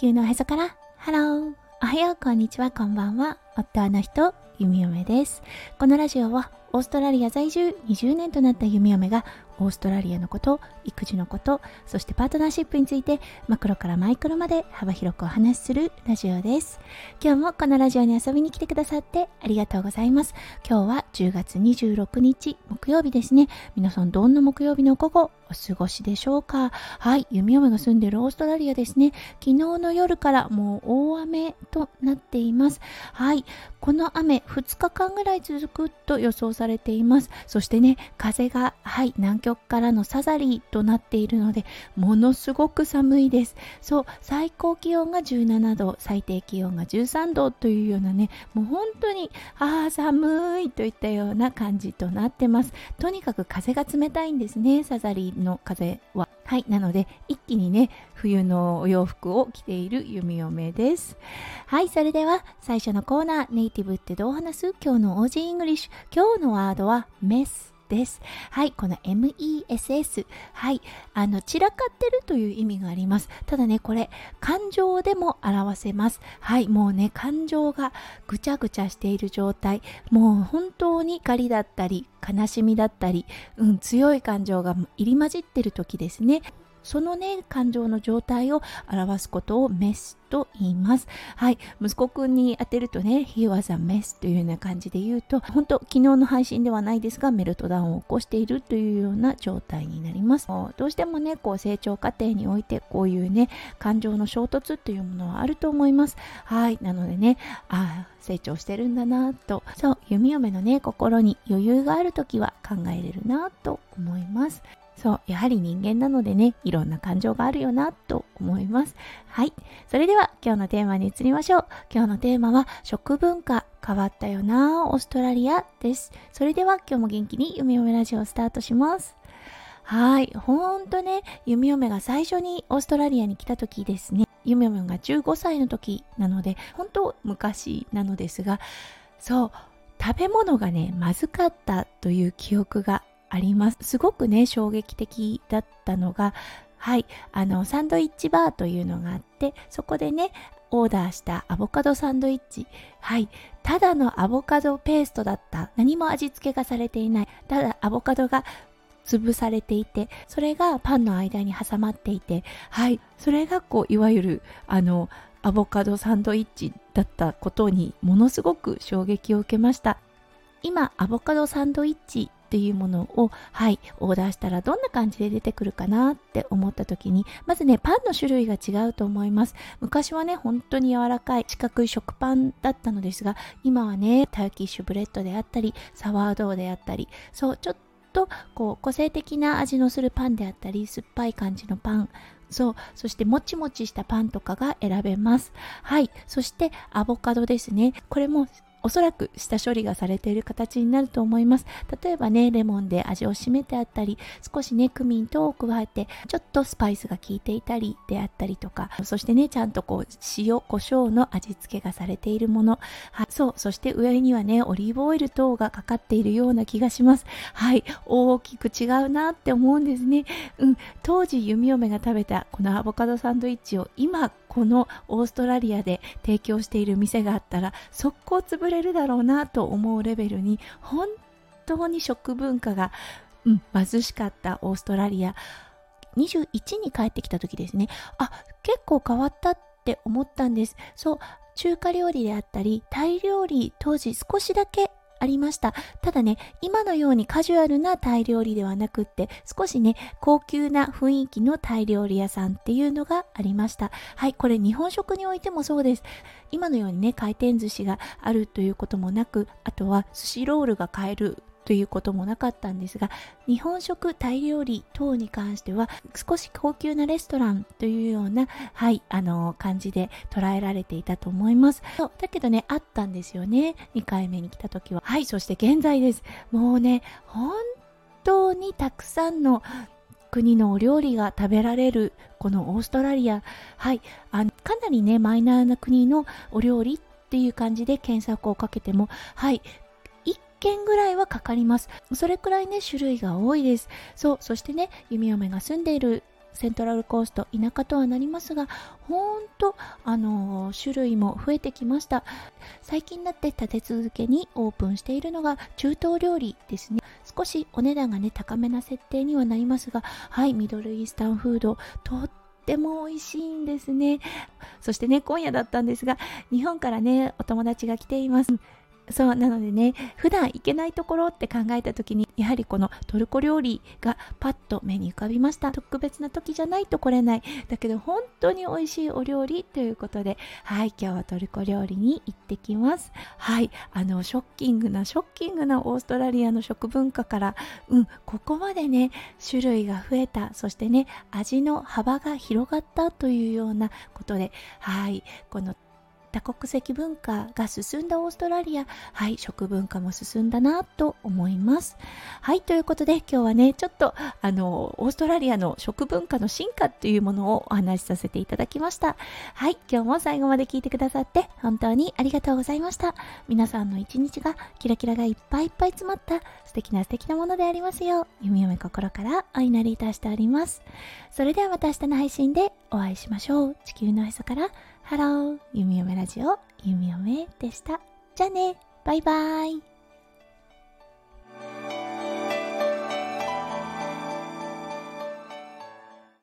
球のへそから。ハローおはよう。こんにちは。こんばんは。夫の人。ゆみよめです。このラジオはオーストラリア在住。20年となったゆみよめがオーストラリアのこと育児のことそしてパートナーシップについてマクロからマイクロまで幅広くお話しするラジオです。今日もこのラジオに遊びに来てくださってありがとうございます。今日は10月26日木曜日ですね。皆さんどんな木曜日の午後お過ごしでしょうか？はいゆみよめが住んでいるオーストラリアですね。昨日の夜からもう大雨となっています。はいこの雨2日間ぐらい続くと予想されています。そしてね風がはい南極からのサザリーとなっているのでものすごく寒いです。そう最高気温が17度最低気温が13度というようなねもう本当にああ寒いといったような感じとなってます。とにかく風が冷たいんですねサザリーの風は。はいなので一気にね冬のお洋服を着ている弓嫁です。はいそれでは最初のコーナーネイティブってどう話す？今日の Aussie English。今日のワードは mess。です。はい、この MESS。はい、あの、散らかってるという意味があります。ただね、これ、感情でも表せます。はい、もうね、感情がぐちゃぐちゃしている状態。もう本当に怒りだったり、悲しみだったり、うん、強い感情が入り混じってる時ですね。そのね感情の状態を表すことをメスと言います。はい。息子くんに当てるとね、He was a mess というような感じで言うと、本当昨日の配信ではないですが、メルトダウンを起こしているというような状態になります。どうしてもね、こう成長過程において、こういうね、感情の衝突っていうものはあると思います。はい。なのでね、ああ、成長してるんだなと、そう、弓嫁のね、心に余裕がある時は考えれるなと思います。そう、やはり人間なのでね、いろんな感情があるよなと思います。はい。それでは今日のテーマに移りましょう。今日のテーマは食文化変わったよなオーストラリアです。それでは今日も元気に弓嫁ラジオをスタートします。はい。ほんとね、弓嫁が最初にオーストラリアに来た時ですね。弓嫁が15歳の時なので、本当昔なのですが、そう、食べ物がね、まずかったという記憶があります。すごくね、衝撃的だったのが、はい、あの、サンドイッチバーというのがあって、そこでね、オーダーしたアボカドサンドイッチ。はい。ただのアボカドペーストだった。何も味付けがされていない。ただアボカドが潰されていて、それがパンの間に挟まっていて、はい。それがこう、いわゆる、あの、アボカドサンドイッチだったことにものすごく衝撃を受けました。今、アボカドサンドイッチっていうものを、はい、オーダーしたらどんな感じで出てくるかなって思った時に、まずね、パンの種類が違うと思います。昔はね、本当に柔らかい四角い食パンだったのですが、今はね、ターキッシュブレッドであったり、サワードーであったり、そう、ちょっとこう個性的な味のするパンであったり、酸っぱい感じのパン、そう。そしてもちもちしたパンとかが選べます。はい。そしてアボカドですね。これもおそらく下処理がされている形になると思います。例えばね、レモンで味を締めてあったり、少しね、クミン等を加えて、ちょっとスパイスが効いていたりであったりとか、そしてね、ちゃんとこう、塩、胡椒の味付けがされているもの。はい、そう、そして上にはね、オリーブオイル等がかかっているような気がします。はい、大きく違うなって思うんですね。うん、当時弓嫁が食べたこのアボカドサンドイッチを今このオーストラリアで提供している店があったら速攻潰れるだろうなと思うレベルに本当に食文化が、うん、貧しかったオーストラリア。21に帰ってきた時ですね。あ結構変わったって思ったんです。そう中華料理であったりタイ料理当時少しだけありました。ただね、今のようにカジュアルなタイ料理ではなくって、少しね、高級な雰囲気のタイ料理屋さんっていうのがありました。はい、これ日本食においてもそうです。今のようにね、回転寿司があるということもなく、あとは寿司ロールが買えるということもなかったんですが日本食タイ料理等に関しては少し高級なレストランというようなはいあの感じで捉えられていたと思います。だけどねあったんですよね。2回目に来た時は。はいそして現在です。もうね本当にたくさんの国のお料理が食べられるこのオーストラリア。はいあのかなりねマイナーな国のお料理っていう感じで検索をかけてもはい件ぐらいはかかります。それくらいね、種類が多いです。そう、そしてね、弓嫁が住んでいるセントラルコースト田舎とはなりますがほんとあの種類も増えてきました最近になって立て続けにオープンしているのが中東料理ですね少しお値段がね高めな設定にはなりますがはいミドルイースタンフードとっても美味しいんですねそしてね今夜だったんですが日本からねお友達が来ていますそうなのでね普段行けないところって考えた時にやはりこのトルコ料理がパッと目に浮かびました。特別な時じゃないと来れない。だけど本当に美味しいお料理ということではい今日はトルコ料理に行ってきます。はいあのショッキングなショッキングなオーストラリアの食文化からうんここまでね種類が増えた。そしてね味の幅が広がったというようなことではいこの多国籍文化が進んだオーストラリア、はい、食文化も進んだなと思います。はい、ということで今日はね、ちょっとあの、オーストラリアの食文化の進化というものをお話しさせていただきました。はい、今日も最後まで聞いてくださって本当にありがとうございました。皆さんの一日がキラキラがいっぱいいっぱい詰まった素敵な素敵なものでありますよう、ゆみよめ心からお祈りいたしております。それではまた明日の配信でお会いしましょう。地球のへそからハロー、ゆみよめラジオ、ゆみよめでした。じゃあね、バイバイ。